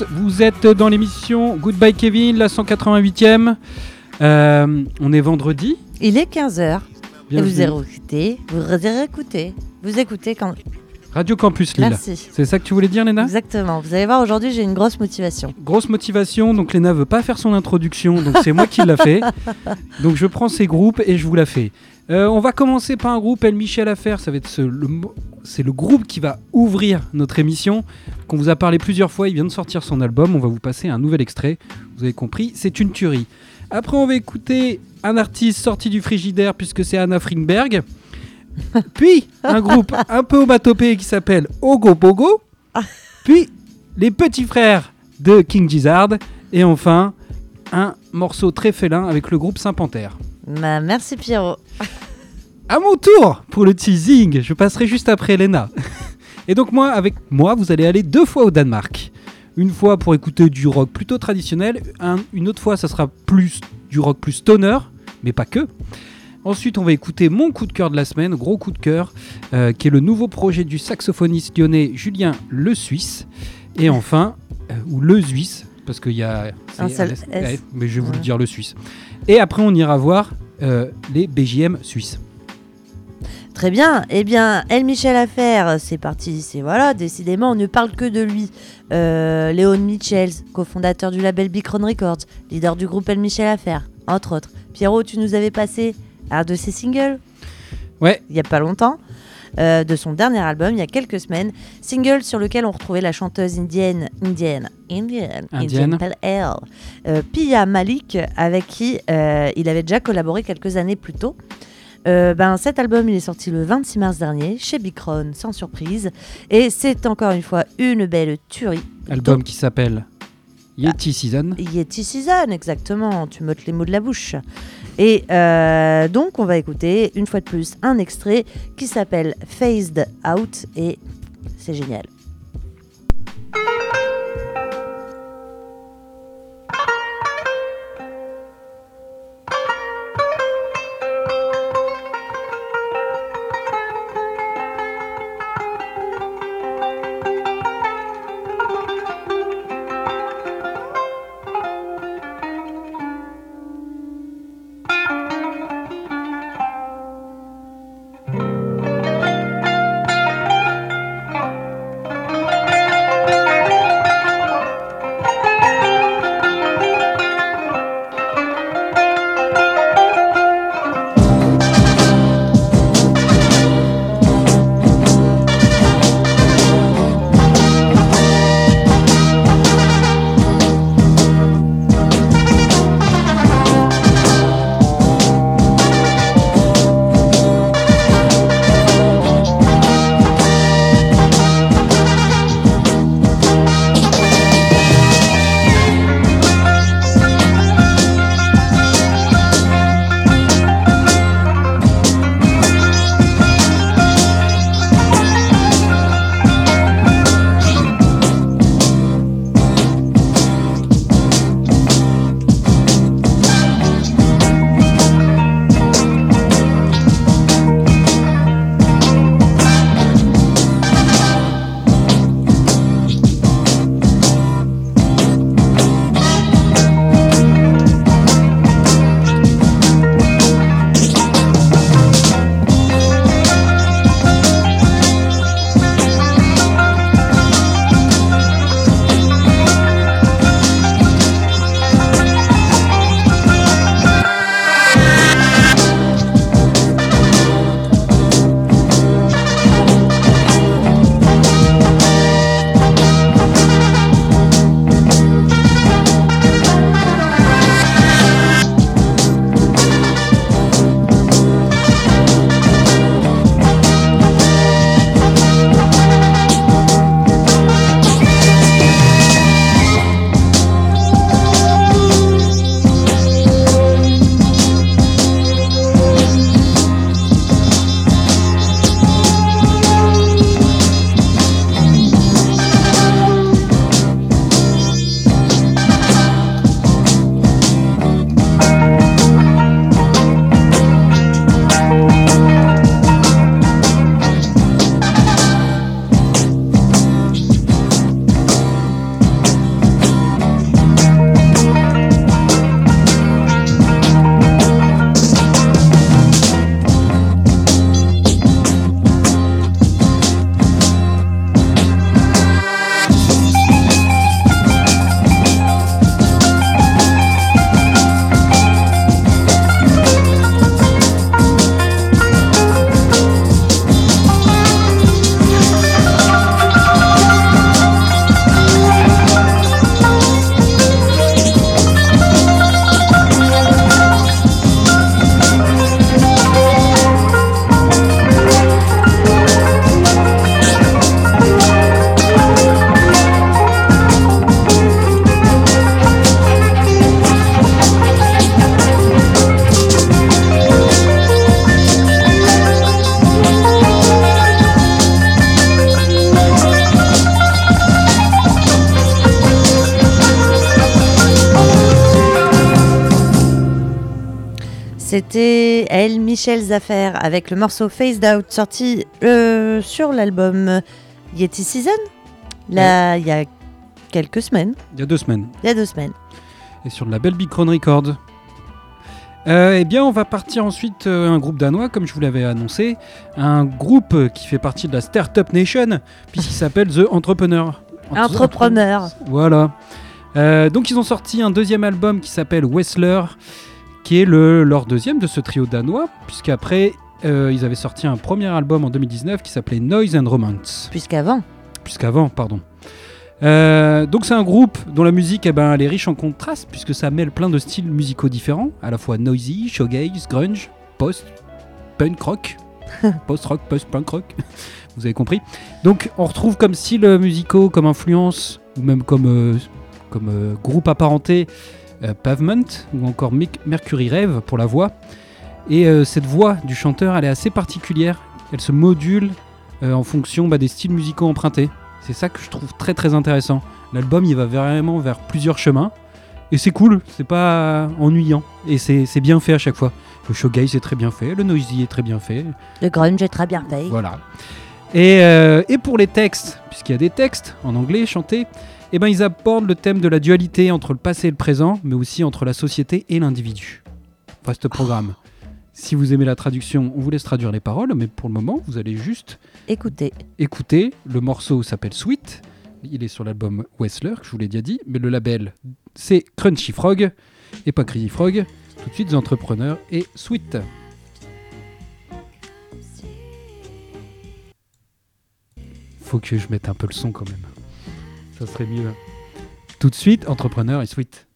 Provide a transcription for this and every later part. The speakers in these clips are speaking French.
tous, vous êtes dans l'émission Goodbye Kevin, la 188e. Euh, on est vendredi. Il est 15h. Et vous écoutez, vous réécoutez, vous écoutez quand. Radio Campus Lille. Merci. C'est ça que tu voulais dire, Léna? Exactement. Vous allez voir, aujourd'hui, j'ai une grosse motivation. Grosse motivation, donc Léna veut pas faire son introduction, donc c'est moi qui l'a fait. Donc je prends ces groupes et je vous la fais. Euh, on va commencer par un groupe El Michel Affaire, ça va être ce- le, c'est le groupe qui va ouvrir notre émission, qu'on vous a parlé plusieurs fois, il vient de sortir son album, on va vous passer un nouvel extrait, vous avez compris, c'est une tuerie. Après on va écouter un artiste sorti du frigidaire puisque c'est Anna Fringberg, puis un groupe un peu omatopée qui s'appelle Ogo Bogo, puis les petits frères de King Gizzard, et enfin un morceau très félin avec le groupe Saint-Panthère. Bah, merci Pierrot. À mon tour pour le teasing, je passerai juste après Elena. Et donc moi, avec moi, vous allez aller deux fois au Danemark. Une fois pour écouter du rock plutôt traditionnel, un- une autre fois ça sera plus du rock plus stoner, mais pas que. Ensuite, on va écouter mon coup de cœur de la semaine, gros coup de cœur, euh, qui est le nouveau projet du saxophoniste lyonnais Julien Le Suisse. Et enfin, euh, ou Le Suisse, parce qu'il y a... Un seul S. mais je vais vous le dire Le Suisse. Et après, on ira voir euh, les BJM suisses. Très bien. Eh bien, El Michel Affaire, c'est parti. C'est voilà, décidément, on ne parle que de lui. Euh, Léon Michels, cofondateur du label Bicron Records, leader du groupe El Michel Affaire, entre autres. Pierrot, tu nous avais passé un de ses singles Ouais, il n'y a pas longtemps, euh, de son dernier album, il y a quelques semaines, single sur lequel on retrouvait la chanteuse indienne, indienne, indienne, Indienne. indienne euh, Pia Malik, avec qui euh, il avait déjà collaboré quelques années plus tôt. Euh, ben, cet album, il est sorti le 26 mars dernier chez Bicron, sans surprise, et c'est encore une fois une belle tuerie. album qui s'appelle Yeti Season. Yeti Season, exactement, tu m'ôtes les mots de la bouche. Et euh, donc, on va écouter une fois de plus un extrait qui s'appelle Phased Out et c'est génial. Michel Zaffer, avec le morceau Phased Out, sorti euh, sur l'album Yeti Season, là, il y a quelques semaines. Il y a deux semaines. Il y a deux semaines. Et sur le label Big Crown Records. Euh, eh bien, on va partir ensuite euh, un groupe danois, comme je vous l'avais annoncé, un groupe qui fait partie de la Startup Nation, puisqu'il s'appelle The Entrepreneur. Entrepreneur. Voilà. Euh, donc, ils ont sorti un deuxième album qui s'appelle Wessler, qui est le, leur deuxième de ce trio danois, puisqu'après, euh, ils avaient sorti un premier album en 2019 qui s'appelait Noise and Romance. Puisqu'avant. Puisqu'avant, pardon. Euh, donc c'est un groupe dont la musique eh ben, elle est riche en contraste puisque ça mêle plein de styles musicaux différents, à la fois noisy, shoegaze, grunge, post, punk rock, post-rock, post-punk rock, vous avez compris. Donc on retrouve comme style musicaux, comme influence, ou même comme, euh, comme euh, groupe apparenté, Pavement, ou encore Mercury Rêve pour la voix. Et euh, cette voix du chanteur, elle est assez particulière, elle se module euh, en fonction bah, des styles musicaux empruntés. C'est ça que je trouve très très intéressant. L'album il va vraiment vers plusieurs chemins. Et c'est cool, c'est pas ennuyant. Et c'est c'est bien fait à chaque fois. Le showgaze est très bien fait, le noisy est très bien fait. Le grunge est très bien fait. Voilà. Et, euh, et pour les textes, puisqu'il y a des textes en anglais chantés, eh ben ils abordent le thème de la dualité entre le passé et le présent, mais aussi entre la société et l'individu. Vaste programme. Si vous aimez la traduction, on vous laisse traduire les paroles, mais pour le moment, vous allez juste Écoutez, écouter. Le morceau s'appelle Sweet. Il est sur l'album Wessler, que je vous l'ai déjà dit, mais le label c'est Crunchy Frog et pas Crazy Frog. Tout de suite, Entrepreneurs et Sweet. Faut que je mette un peu le son quand même. Ça serait mieux. Tout de suite, Entrepreneur et Sweet.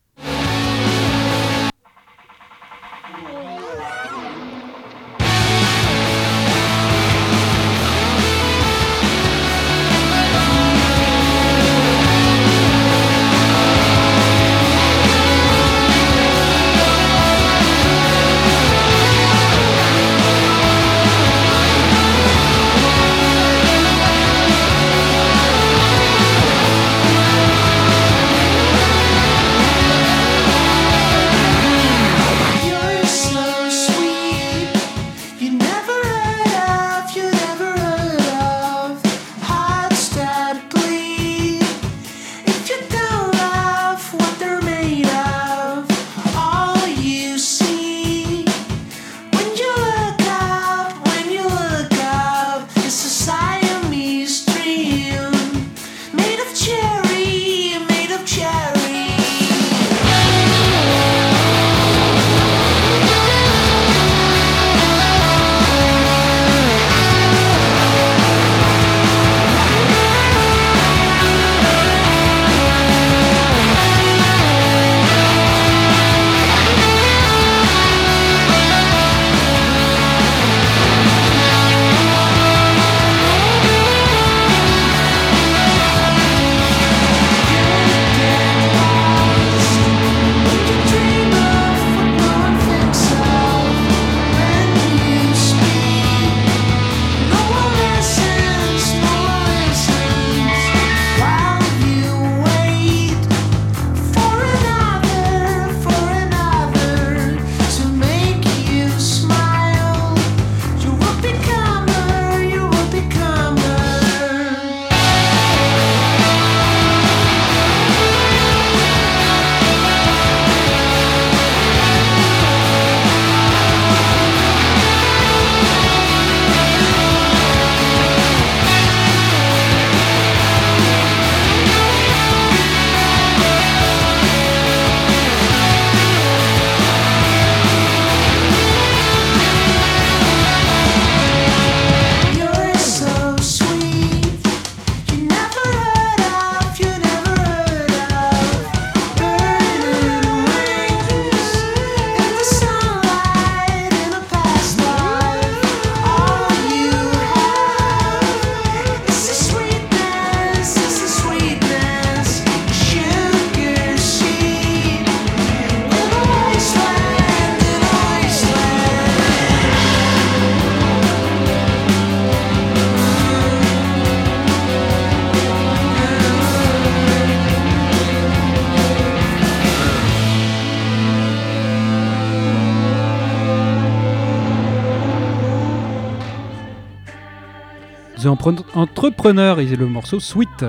The Entrepreneur et le morceau Sweet.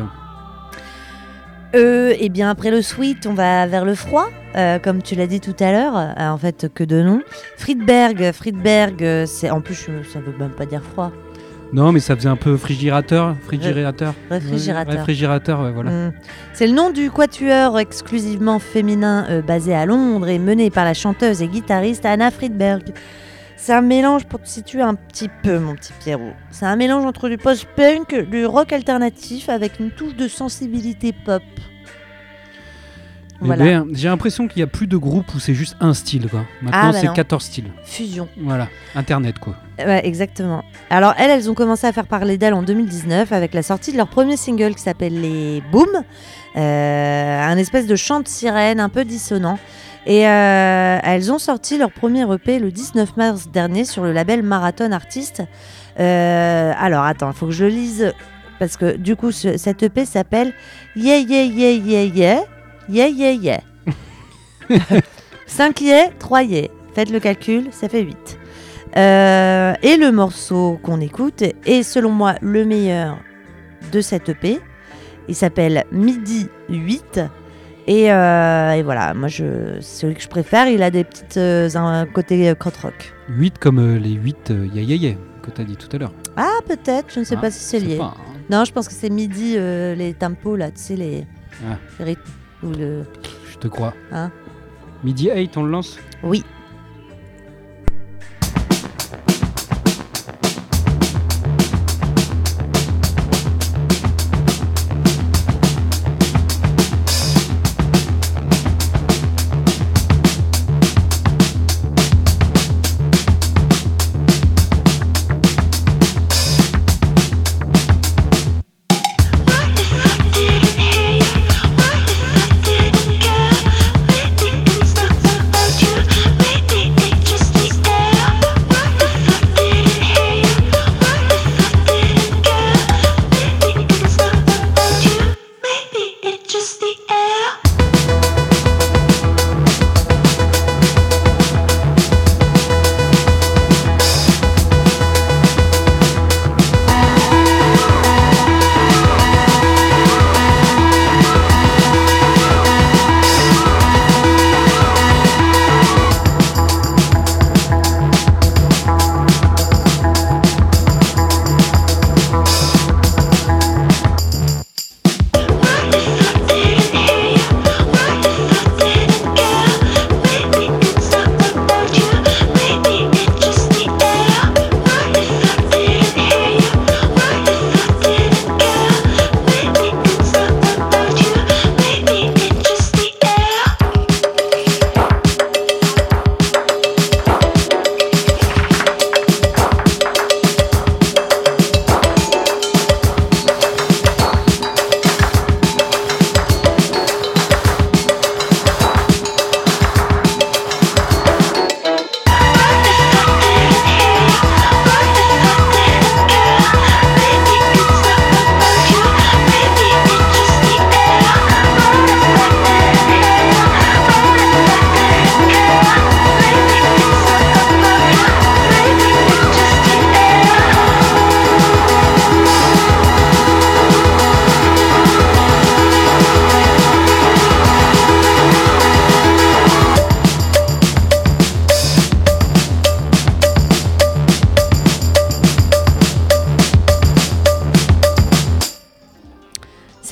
Euh, et bien après le sweet, on va vers le froid, euh, comme tu l'as dit tout à l'heure. Euh, en fait, que de nom. Friedberg, Friedberg, euh, c'est en plus ça veut même pas dire froid. Non, mais ça faisait un peu frigérateur. Frigérateur. Réfrigérateur. Réfrigérateur, ouais, voilà. Mm. C'est le nom du quatuor exclusivement féminin basé à Londres et mené par la chanteuse et guitariste Anna Friedberg. C'est un mélange, pour te situer un petit peu, mon petit Pierrot, c'est un mélange entre du post-punk, du rock alternatif avec une touche de sensibilité pop. Eh Voilà, ben, J'ai l'impression qu'il y a plus de groupes où c'est juste un style. Quoi. Maintenant, Ah, bah c'est non. 14 styles. fusion. Voilà, Internet, quoi. Ouais, exactement. Alors elles, elles ont commencé à faire parler d'elles en 2019 avec la sortie de leur premier single qui s'appelle Les Boom, euh, un espèce de chant de sirène un peu dissonant. Et euh, elles ont sorti leur premier EP le 19 mars dernier sur le label Marathon Artist. Euh, alors attends, il faut que je le lise parce que du coup ce- cet EP s'appelle Yeah Yeah Yeah Yeah Yeah Yeah Yeah Yeah. 5 yeah, 3 yeah. Faites le calcul, ça fait 8. Euh, et le morceau qu'on écoute est selon moi le meilleur de cette EP. Il s'appelle Midi 8. Et, euh, et voilà, moi je, c'est celui que je préfère. Il a des petites euh, un côté euh, crot rock. 8 comme euh, les 8 euh, ya ya ya que tu as dit tout à l'heure. Ah peut-être, je ne sais Ah, pas si c'est lié. pas, hein. Non, je pense que c'est midi les tempos là, tu sais les, Ah. les rythmes ou le. Je te crois. Hein Midi 8, on le lance? Oui.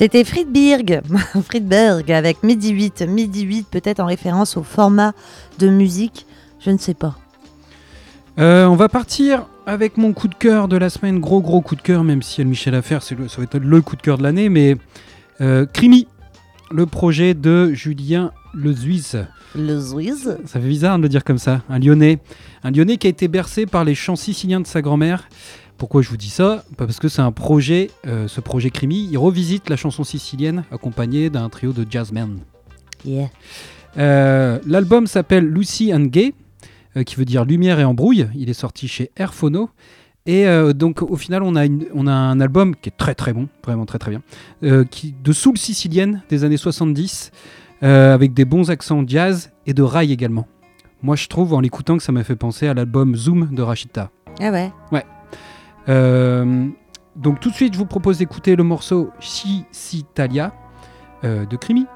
C'était Friedberg, Friedberg avec Midi 8. Midi 8 peut-être en référence au format de musique, je ne sais pas. Euh, on va partir avec mon coup de cœur de la semaine, gros gros coup de cœur, même si El Michel Affaire, c'est le, ça va être le coup de cœur de l'année, mais euh, Crimi, le projet de Julien Le Suisse. Le. Ça fait bizarre de le dire comme ça, un Lyonnais. Un Lyonnais qui a été bercé par les chants siciliens de sa grand-mère. Pourquoi je vous dis ça? Parce que c'est un projet, euh, ce projet Crimi, il revisite la chanson sicilienne accompagné d'un trio de jazzmen. Yeah. Euh, L'album s'appelle Lucy and Gay, euh, qui veut dire lumière et embrouille. Il est sorti chez Airphono. Et donc au final, on a, une- on a un album qui est très très bon, vraiment très très bien, qui, de soul sicilienne des années 70, euh, avec des bons accents jazz et de rail également. Moi je trouve en l'écoutant que ça m'a fait penser à l'album Zoom de Rachita. Ah ouais. Euh, donc tout de suite, je vous propose d'écouter le morceau Sicitalia euh, de Crimi.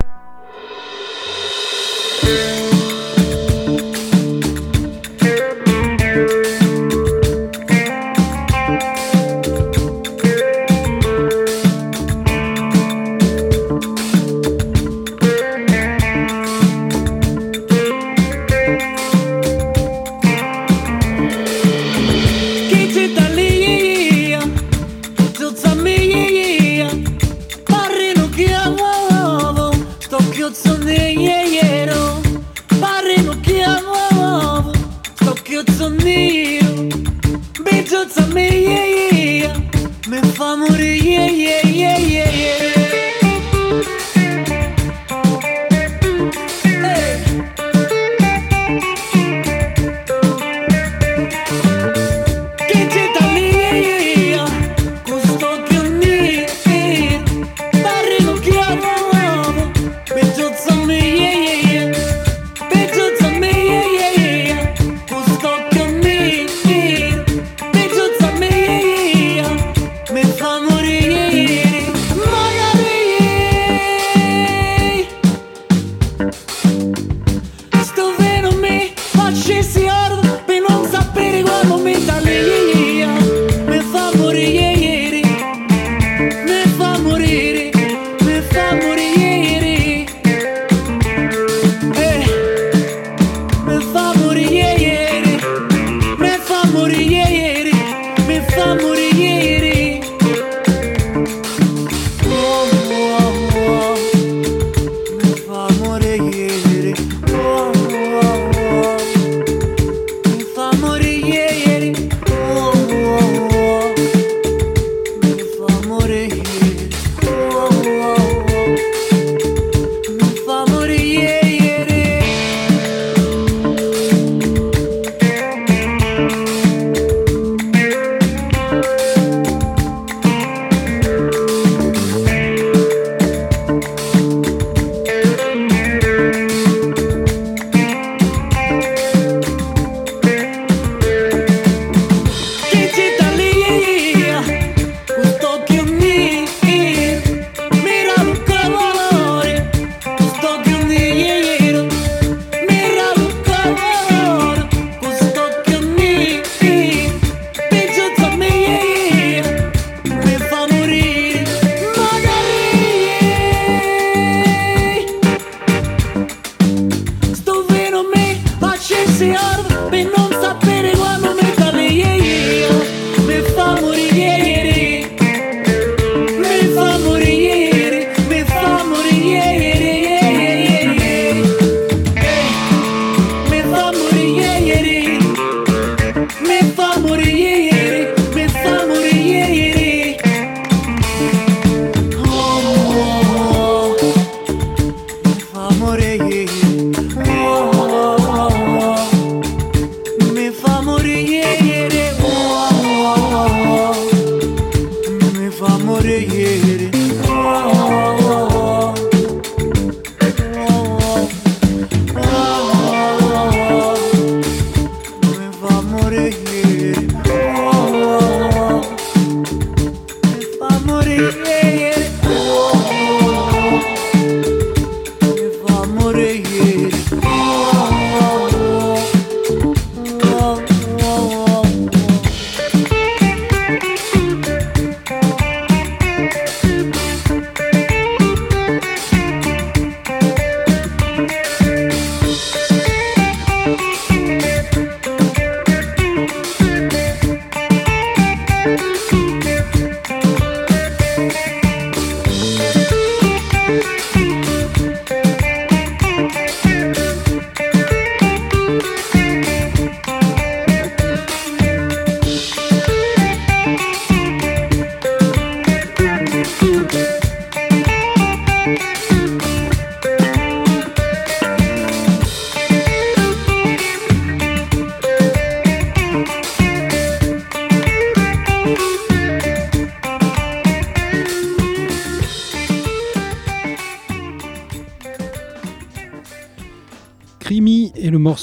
புரிய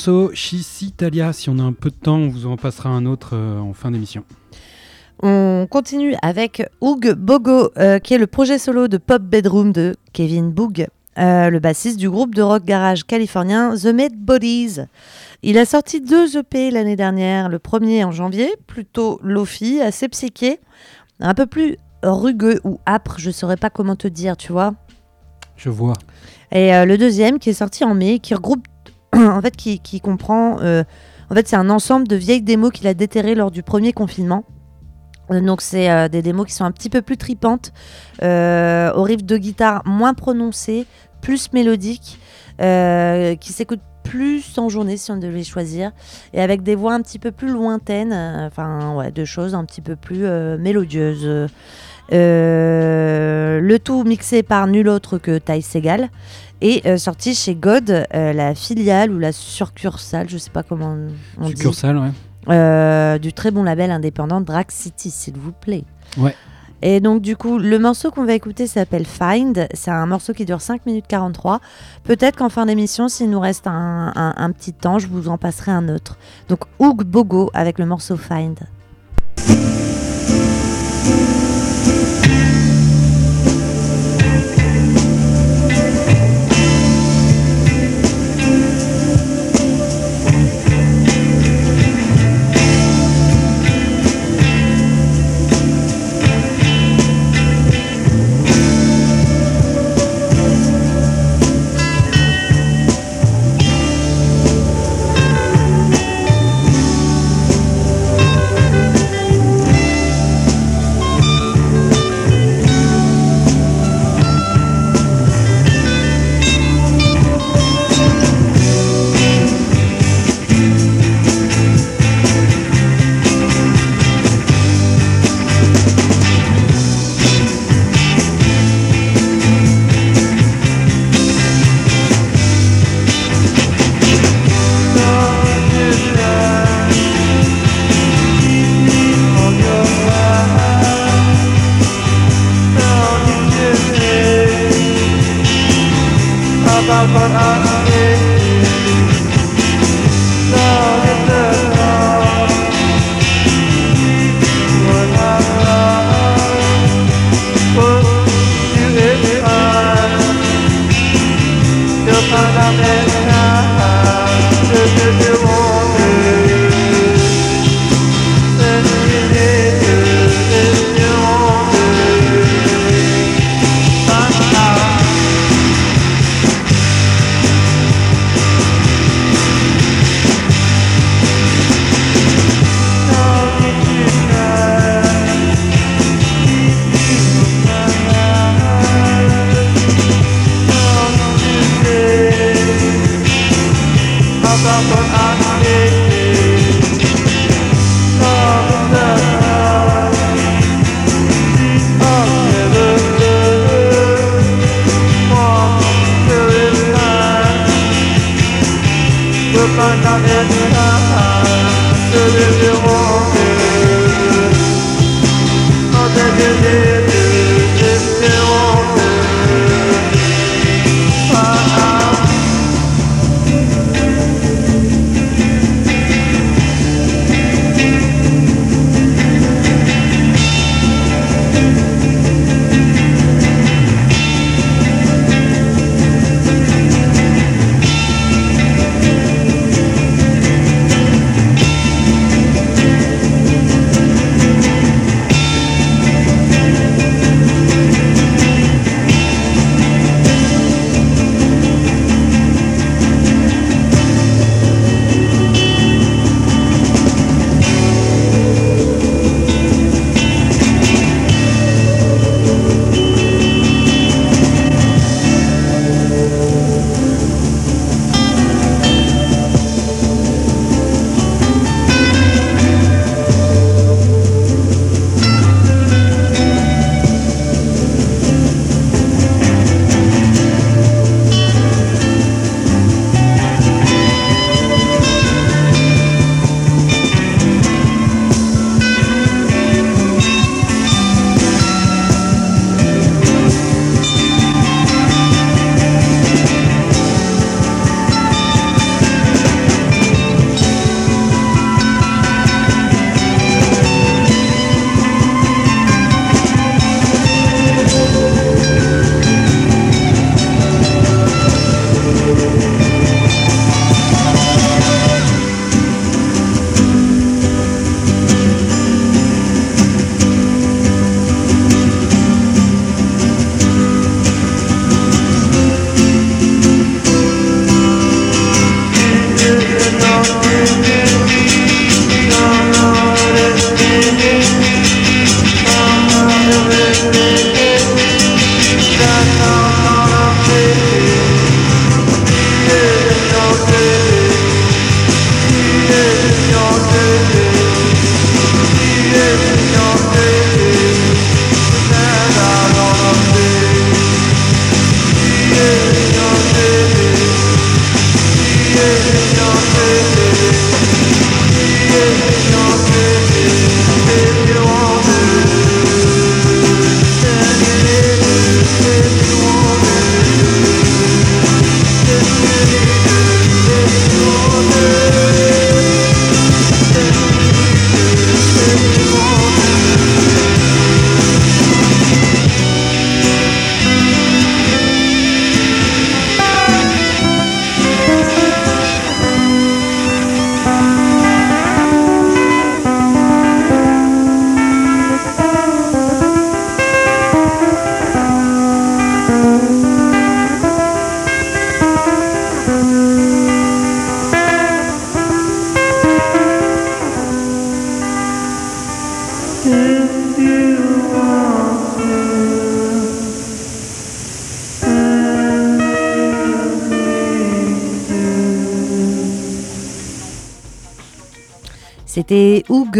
morceau Italia. Si on a un peu de temps, on vous en passera un autre euh, en fin d'émission. On continue avec Oug Bogo, euh, qui est le projet solo de Pop Bedroom de Kevin Boog, euh, le bassiste du groupe de rock garage californien The Mad Bodies. Il a sorti deux EP l'année dernière, le premier en janvier, plutôt lofi, assez psyché, un peu plus rugueux ou âpre, je ne saurais pas comment te dire, tu vois. Je vois. Et le deuxième qui est sorti en mai, qui regroupe en fait, qui, comprend, euh, en fait, c'est un ensemble de vieilles démos qu'il a déterrées lors du premier confinement. Euh, Donc c'est euh, des démos qui sont un petit peu plus tripantes, euh, au riff de guitare moins prononcé, plus mélodique, euh, qui s'écoute plus en journée si on devait choisir, et avec des voix un petit peu plus lointaines, enfin ouais, de choses un petit peu plus mélodieuses. Euh, le tout mixé par nul autre que Ty Segal et euh, sorti chez God, euh, la filiale ou la succursale, je sais pas comment on dit, Succursale, ouais. euh, du très bon label indépendant Drag City, s'il vous plaît. Ouais. Et donc du coup, le morceau qu'on va écouter s'appelle Find. C'est un morceau qui dure 5 minutes 43. Peut-être qu'en fin d'émission, s'il nous reste un, un- un petit temps, je vous en passerai un autre. Donc Oog Bogo avec le morceau Find.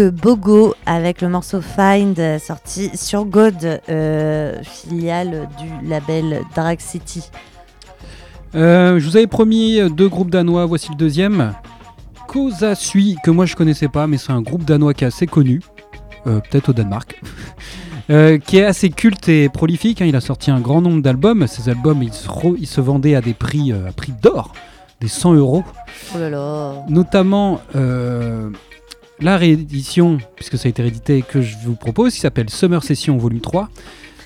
Bogo avec le morceau Find euh, sorti sur God, euh, filiale du label Dark City. Euh, je vous avais promis deux groupes danois, voici le deuxième. Cosa Sui, que moi je connaissais pas, mais c'est un groupe danois qui est assez connu, euh, peut-être au Danemark, qui est assez culte et prolifique. hein. Il a sorti un grand nombre d'albums. Ces albums, ils se, re- ils se vendaient à des prix, à prix d'or, des 100 euros. Oh là là. Notamment euh, la réédition, puisque ça a été réédité, que je vous propose, qui s'appelle Summer Session Volume 3.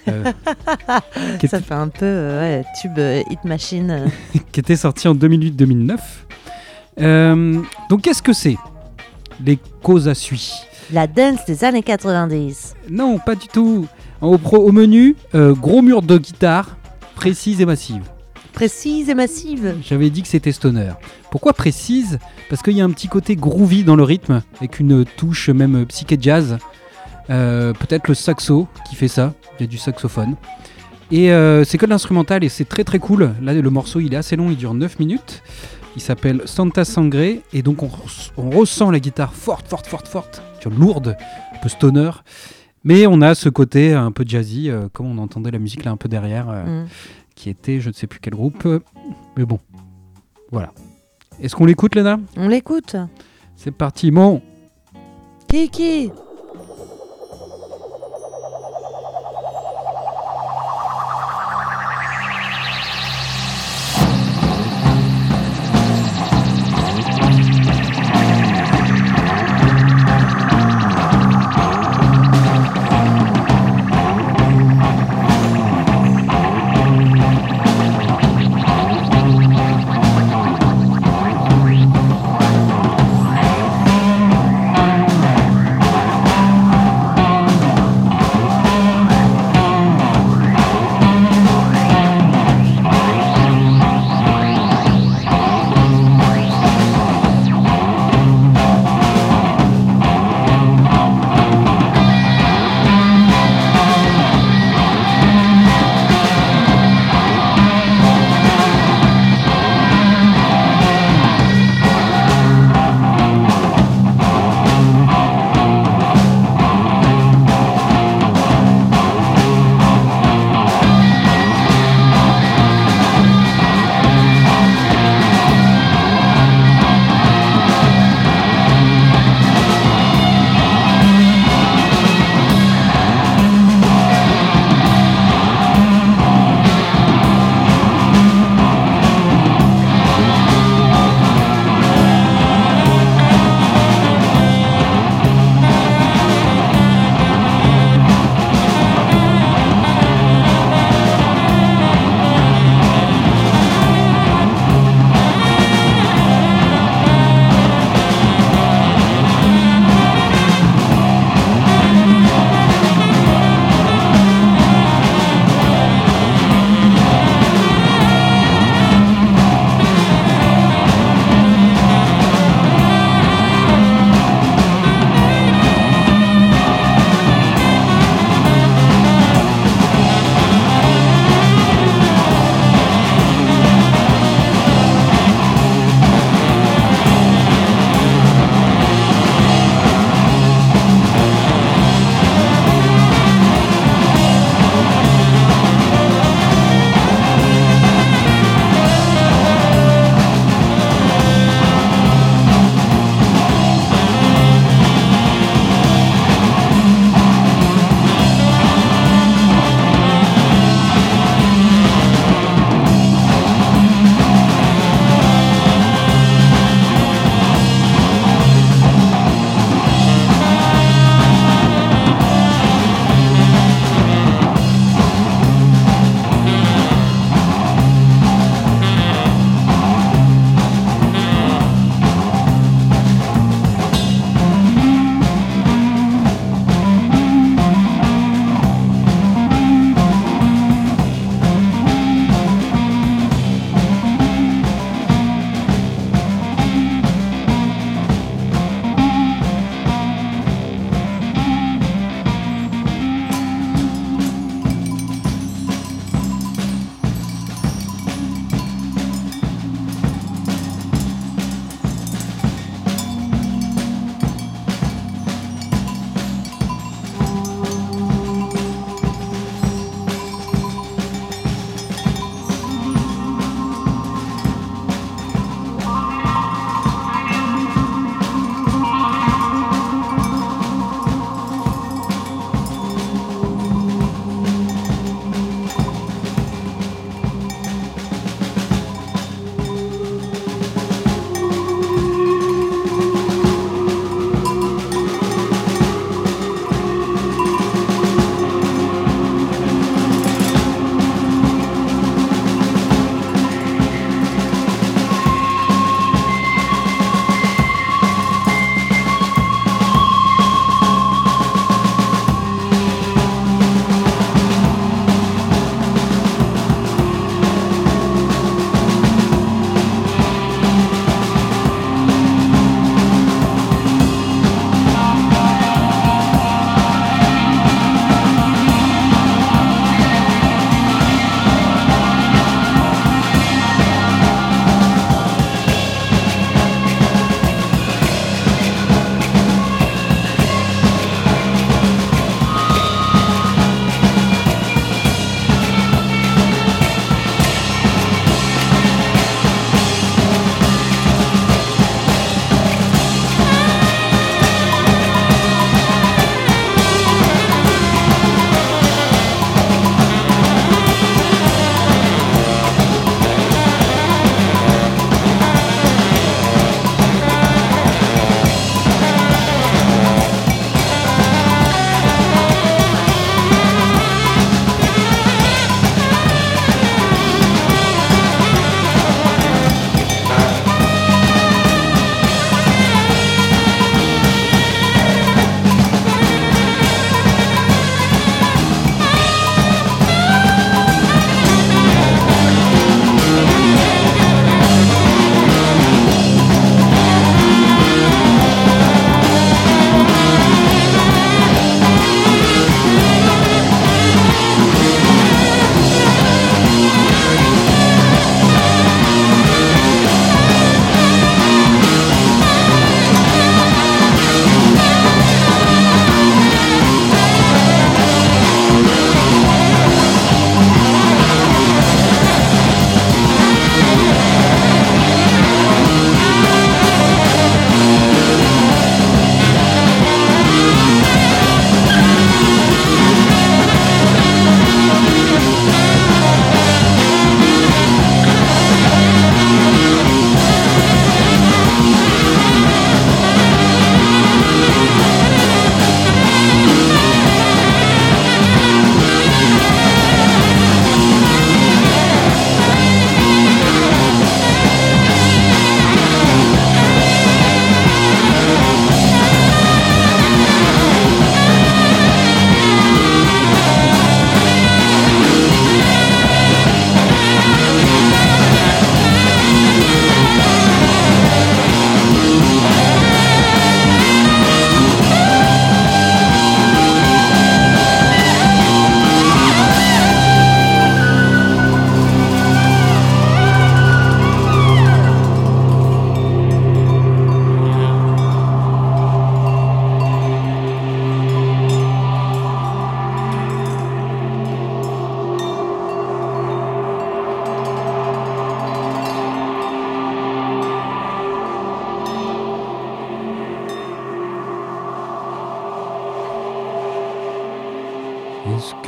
euh, qui, Ça était, fait un peu euh, ouais, tube euh, Hit Machine. qui était sorti en 2008-2009. Euh, donc qu'est-ce que c'est? Les Cosa Sui La dance des années 90. Non, pas du tout. Au, pro- au menu, euh, gros mur de guitare, précise et massive. Précise et massive. J'avais dit que c'était stoner. Pourquoi précise? Parce qu'il y a un petit côté groovy dans le rythme, avec une touche même psyché jazz. Euh, Peut-être le saxo qui fait ça. Il y a du saxophone. Et euh, c'est que de l'instrumental et c'est très très cool. Là, le morceau il est assez long, il dure 9 minutes. Il s'appelle Santa Sangre et donc on, res- on ressent la guitare forte, forte, forte, forte, lourde, un peu stoner. Mais on a ce côté un peu jazzy, euh, comme on entendait la musique là un peu derrière. euh, Mm. Qui était je ne sais plus quel groupe. euh, Mais bon, voilà. Est-ce qu'on l'écoute, Léna On l'écoute. C'est parti, mon. Kiki.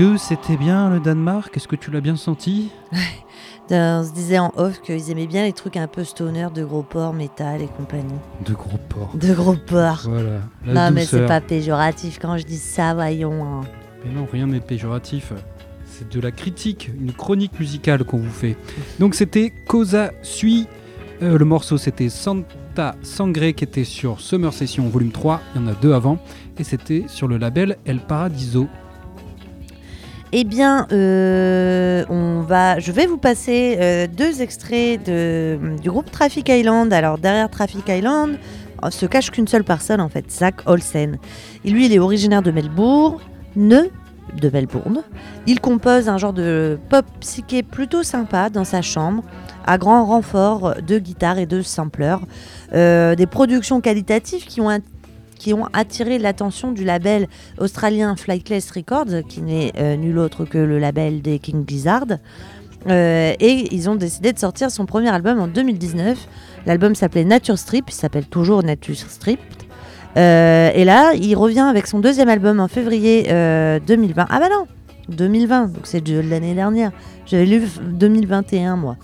Que c'était bien le Danemark? Est-ce que tu l'as bien senti? On se disait en off qu'ils aimaient bien les trucs un peu stoner de gros porc, métal et compagnie. De gros porcs. De gros porc. Voilà. la Non, mais c'est pas péjoratif quand je dis ça, voyons. hein. Mais non, rien n'est péjoratif. C'est de la critique, une chronique musicale qu'on vous fait. Donc c'était Cosa Sui. Euh, le morceau c'était Santa Sangre qui était sur Summer Session volume 3. Il y en a deux avant. Et c'était sur le label El Paradiso. Eh bien, euh, je vais vous passer euh, deux extraits du groupe Traffic Island. Alors, derrière Traffic Island euh, se cache qu'une seule personne, en fait, Zach Olsen. Et lui, il est originaire de Melbourne, de Melbourne. Il compose un genre de pop psyché plutôt sympa dans sa chambre, à grand renfort de guitare et de sampleurs. Euh, des productions qualitatives qui ont un- qui ont attiré l'attention du label australien Flightless Records, qui n'est euh, nul autre que le label des King Gizzard. Euh, et ils ont décidé de sortir son premier album en 2019. L'album s'appelait Nature Strip, il s'appelle toujours Nature Strip. Euh, et là, il revient avec son deuxième album en février euh, 2020. Ah bah non 2020, donc c'est de l'année dernière. J'avais lu 2021, moi.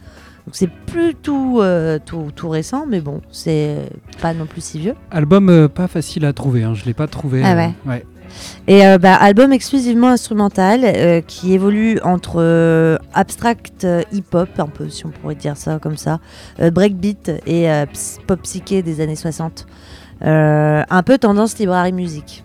Donc c'est plus tout, euh, tout, tout récent, mais bon, c'est pas non plus si vieux. Album euh, pas facile à trouver, hein, je l'ai pas trouvé. Ah euh, ouais. Et euh, bah, album exclusivement instrumental euh, qui évolue entre euh, abstract hip-hop, un peu si on pourrait dire ça comme ça, breakbeat et pop psyché des années 60. Euh, un peu tendance librairie musique.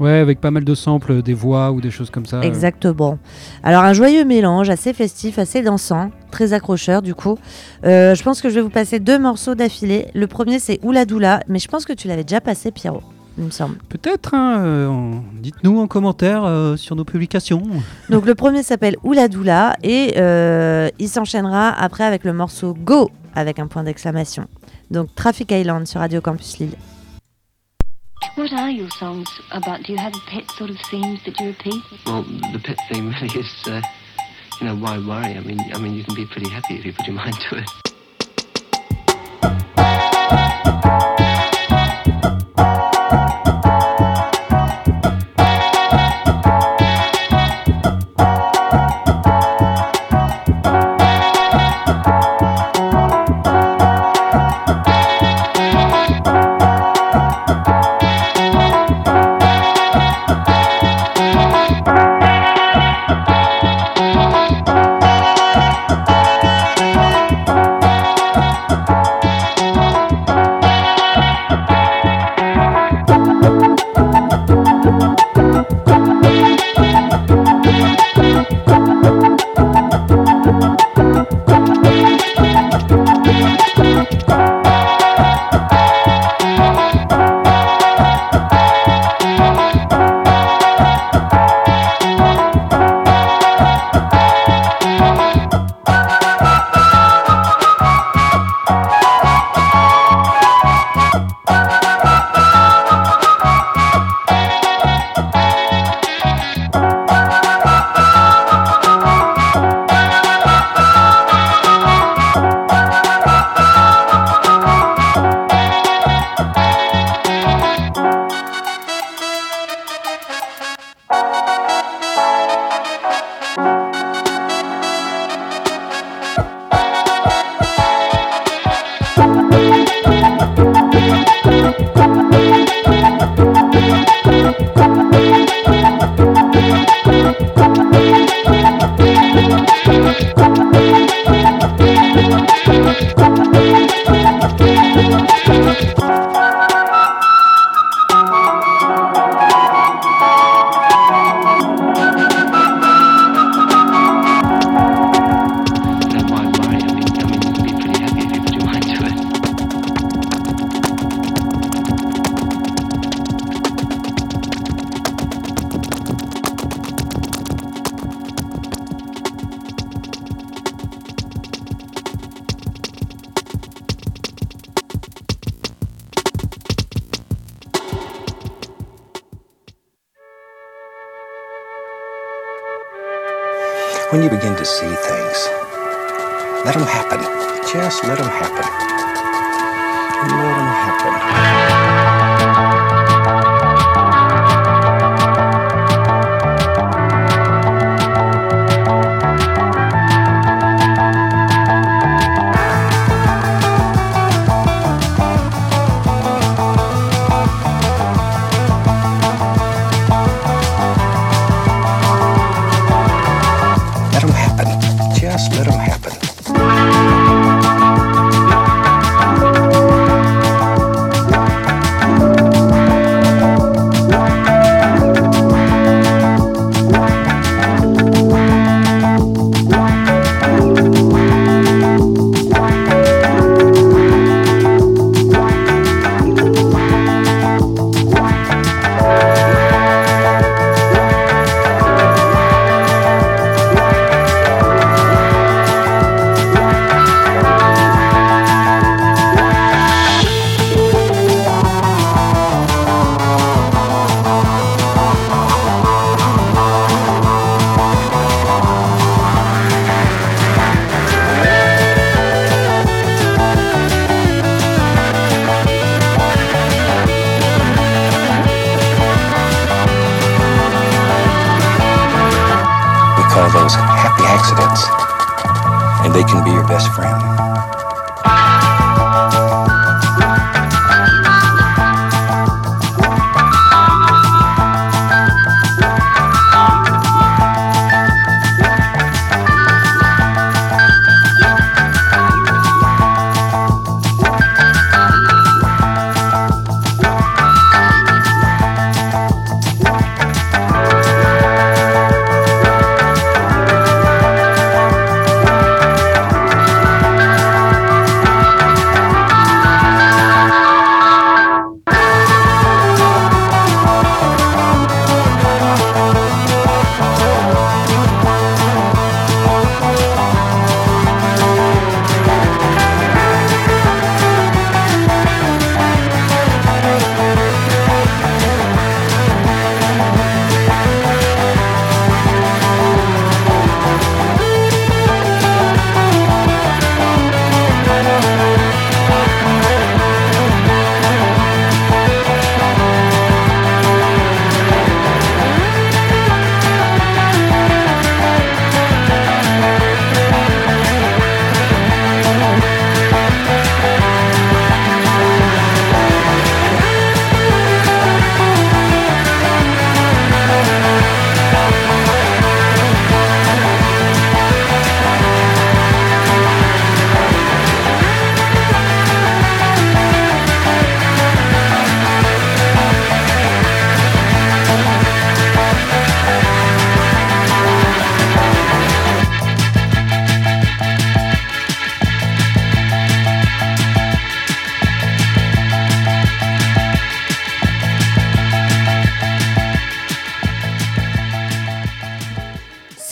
Ouais, avec pas mal de samples, des voix ou des choses comme ça. Exactement. Alors un joyeux mélange, assez festif, assez dansant, très accrocheur du coup. Euh, je pense que je vais vous passer deux morceaux d'affilée. Le premier c'est Oula Doula, mais je pense que tu l'avais déjà passé Pierrot, il me semble. Peut-être, hein, euh, dites-nous en commentaire euh, sur nos publications. Donc le premier s'appelle Oula Doula et il s'enchaînera après avec le morceau Go avec un point d'exclamation. Donc Traffic Island sur Radio Campus Lille. What are your songs about? Do you have pet sort of themes that you repeat? Well, the pet theme really is, uh, you know, why worry? I mean, I mean, you can be pretty happy if you put your mind to it.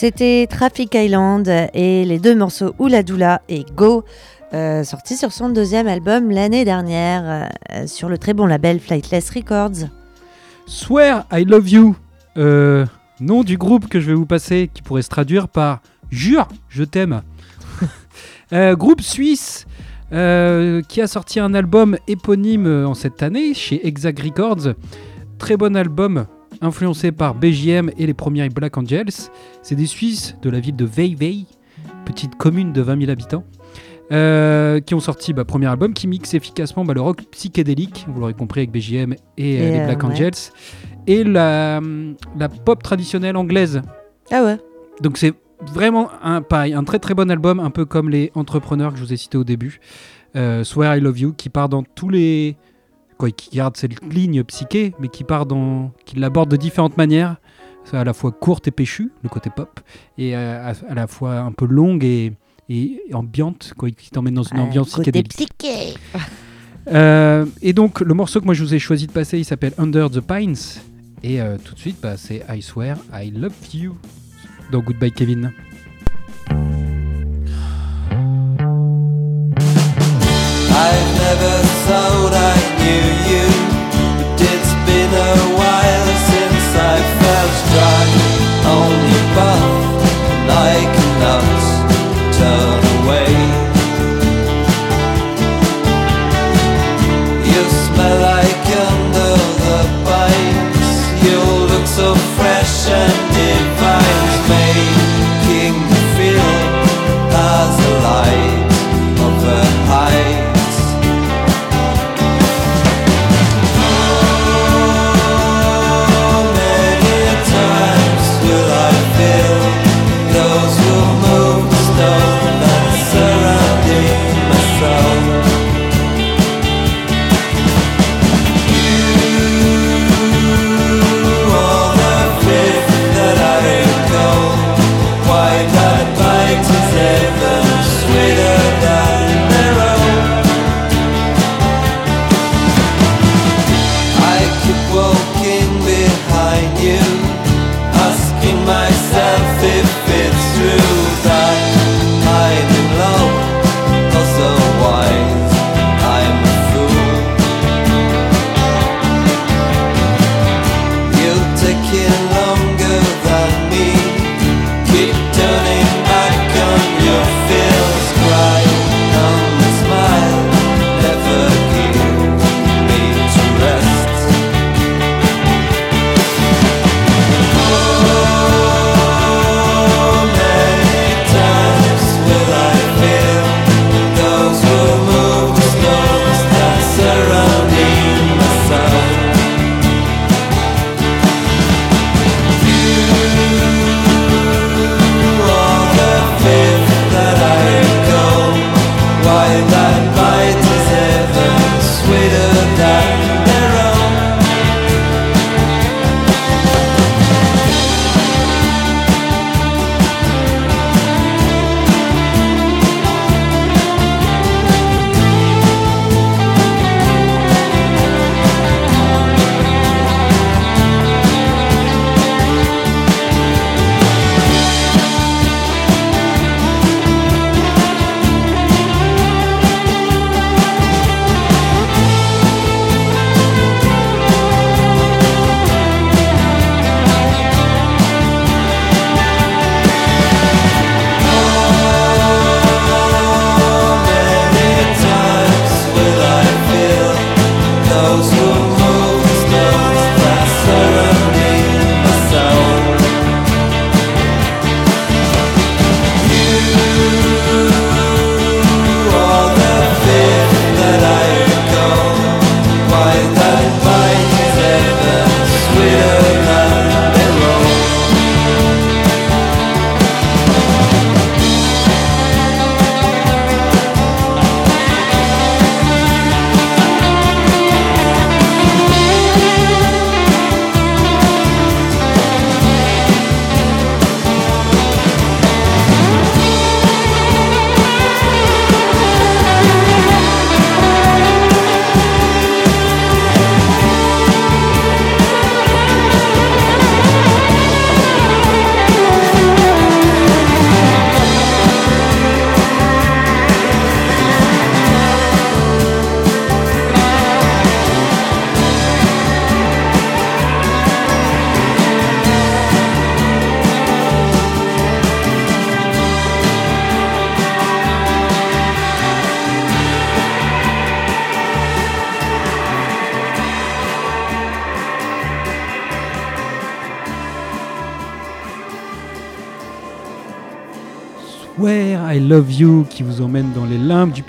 C'était Traffic Island et les deux morceaux Oula Doula et Go, euh, sortis sur son deuxième album l'année dernière euh, sur le très bon label Flightless Records. Swear I Love You, euh, nom du groupe que je vais vous passer, qui pourrait se traduire par Jure, je t'aime. Groupe suisse qui a sorti un album éponyme en cette année chez Exact Records. Très bon album, influencé par BGM et les premiers Black Angels. C'est des Suisses de la ville de Vevey, petite commune de 20 000 habitants. euh, qui ont sorti bah, premier album qui mixe efficacement bah, le rock psychédélique, vous l'aurez compris avec BGM et, euh, les euh, Black ouais. Angels, et la, la pop traditionnelle anglaise. Ah ouais Donc c'est vraiment un, pareil, un très très bon album, un peu comme les entrepreneurs que je vous ai cités au début. Euh, Swear I Love You, qui part dans tous les. Quoi, qui garde cette ligne psyché, mais qui part dans. qui l'aborde de différentes manières. C'est à la fois courte et péchue, le côté pop, et euh, à, à la fois un peu longue et, et ambiante, quoi, qui t'emmène dans une Euh, ambiance côté psychédélique. psyché. Euh, et donc, le morceau que moi je vous ai choisi de passer, il s'appelle Under the Pines. Et euh, tout de suite, bah, c'est I Swear I Love You. Donc, Goodbye Kevin. I've never thought I knew you, but it's been a while since I felt dry on your butt, and I cannot turn away. You smell like under the pines. You look so fresh and divine,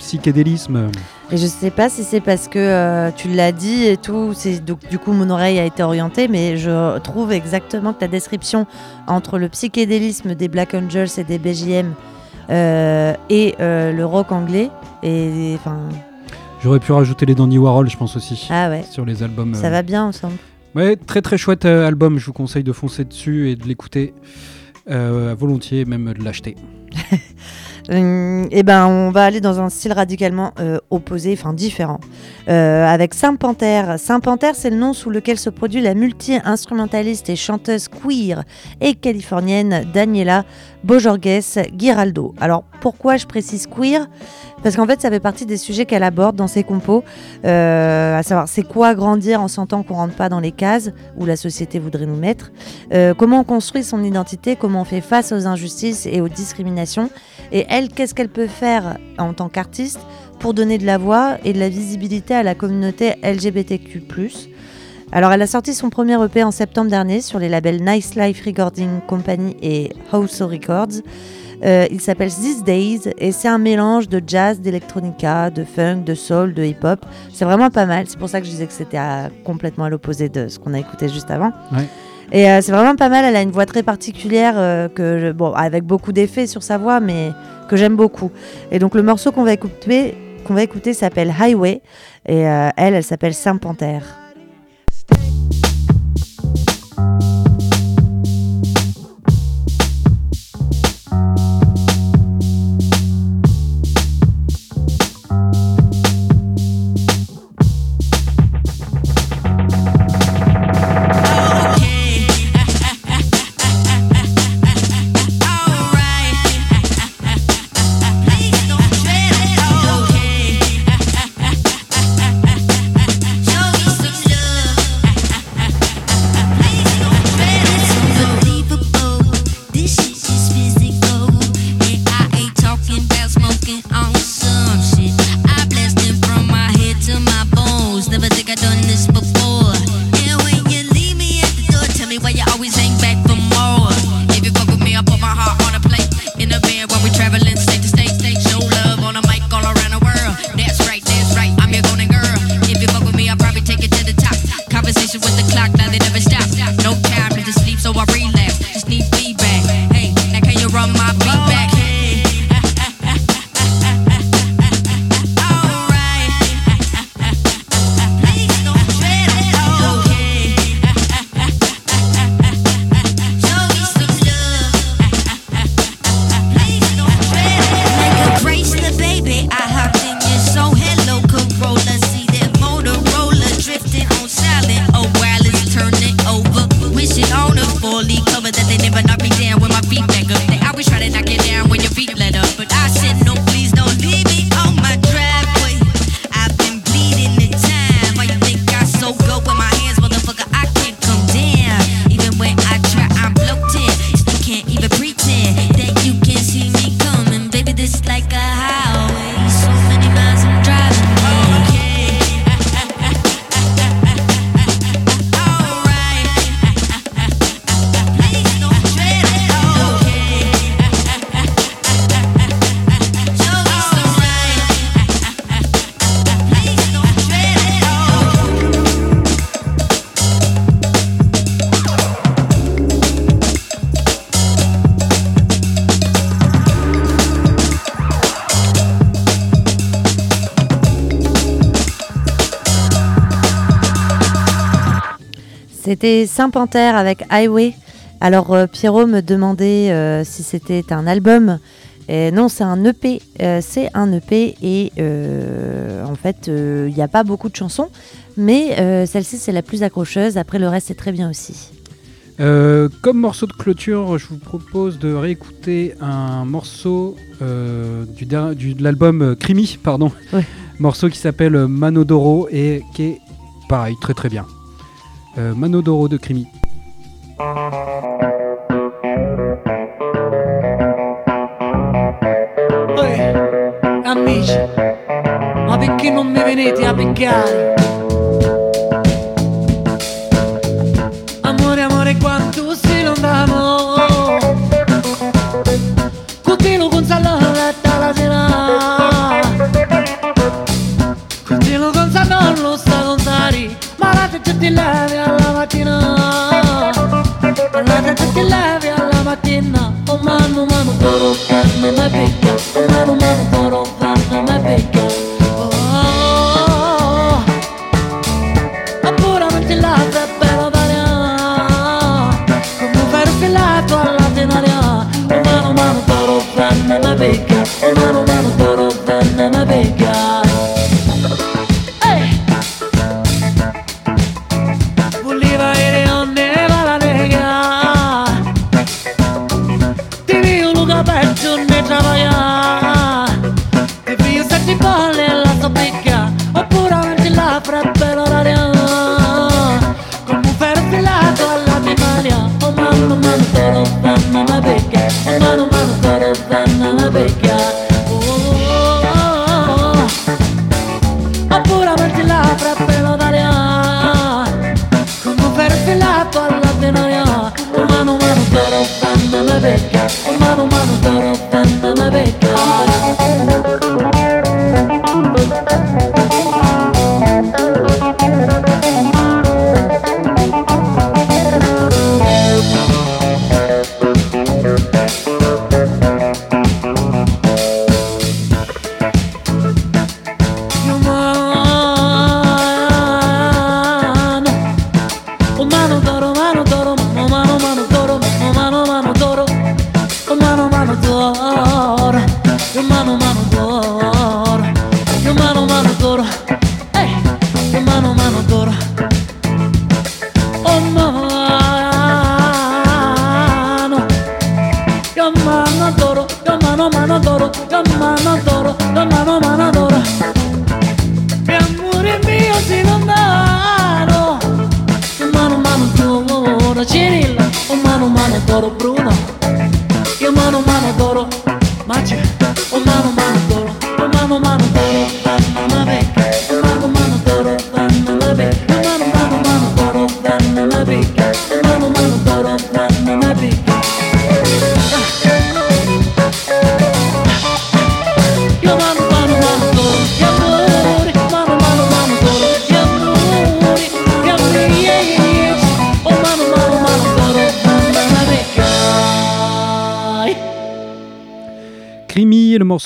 psychédélisme. Et je sais pas si c'est parce que euh, tu l'as dit et tout, c'est donc du coup mon oreille a été orientée, mais je trouve exactement que ta description entre le psychédélisme des Black Angels et des BJM euh, et euh, le rock anglais et enfin J'aurais pu rajouter les Dandy Warhol, je pense aussi, ah ouais, sur les albums. ça va bien ensemble. Ouais, très très chouette album. Je vous conseille de foncer dessus et de l'écouter volontiers, même de l'acheter. et ben, on va aller dans un style radicalement euh, opposé, enfin différent, Euh, avec Saint Panther. Saint Panther, c'est le nom sous lequel se produit la multi-instrumentaliste et chanteuse queer et californienne Daniela Bojorges Giraldo. Alors pourquoi je précise queer? Parce qu'en fait, ça fait partie des sujets qu'elle aborde dans ses compos, euh, à savoir c'est quoi grandir en sentant qu'on rentre pas dans les cases où la société voudrait nous mettre, euh, comment on construit son identité, comment on fait face aux injustices et aux discriminations, et elle, qu'est-ce qu'elle peut faire en tant qu'artiste pour donner de la voix et de la visibilité à la communauté LGBTQ+. Alors, elle a sorti son premier EP en septembre dernier sur les labels Nice Life Recording Company et House Records. Euh, il s'appelle These Days et c'est un mélange de jazz, d'électronica, de funk, de soul, de hip-hop. C'est vraiment pas mal. C'est pour ça que je disais que c'était complètement à l'opposé de ce qu'on a écouté juste avant. Ouais. Et euh, c'est vraiment pas mal. Elle a une voix très particulière, euh, que je- bon, avec beaucoup d'effets sur sa voix, mais que j'aime beaucoup. Et donc le morceau qu'on va écouter, qu'on va écouter s'appelle Highway et elle, elle s'appelle Saint Panther. C'était Saint Panther avec Highway. Alors euh, Pierrot me demandait euh, si c'était un album. Et non, c'est un EP. Euh, c'est un EP et euh, en fait, il n'y a pas beaucoup de chansons, mais celle-ci c'est la plus accrocheuse. Après, le reste c'est très bien aussi. Comme morceau de clôture, je vous propose de réécouter un morceau du, der- du- de l'album Crimi, pardon. Ouais. Morceau qui s'appelle Manodoro et qui est pareil, très très bien. Euh, Manodoro de Crimi. Eh, amici, ma perché non mi venite a beccare?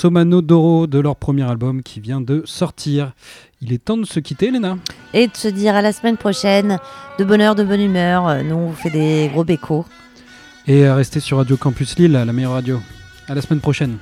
Somano Doro de leur premier album qui vient de sortir. Il est temps de se quitter, Léna. Et de se dire à la semaine prochaine. De bonne heure, de bonne humeur. Euh, nous, on vous fait des gros bécos. Et euh, restez sur Radio Campus Lille, la meilleure radio. À la semaine prochaine.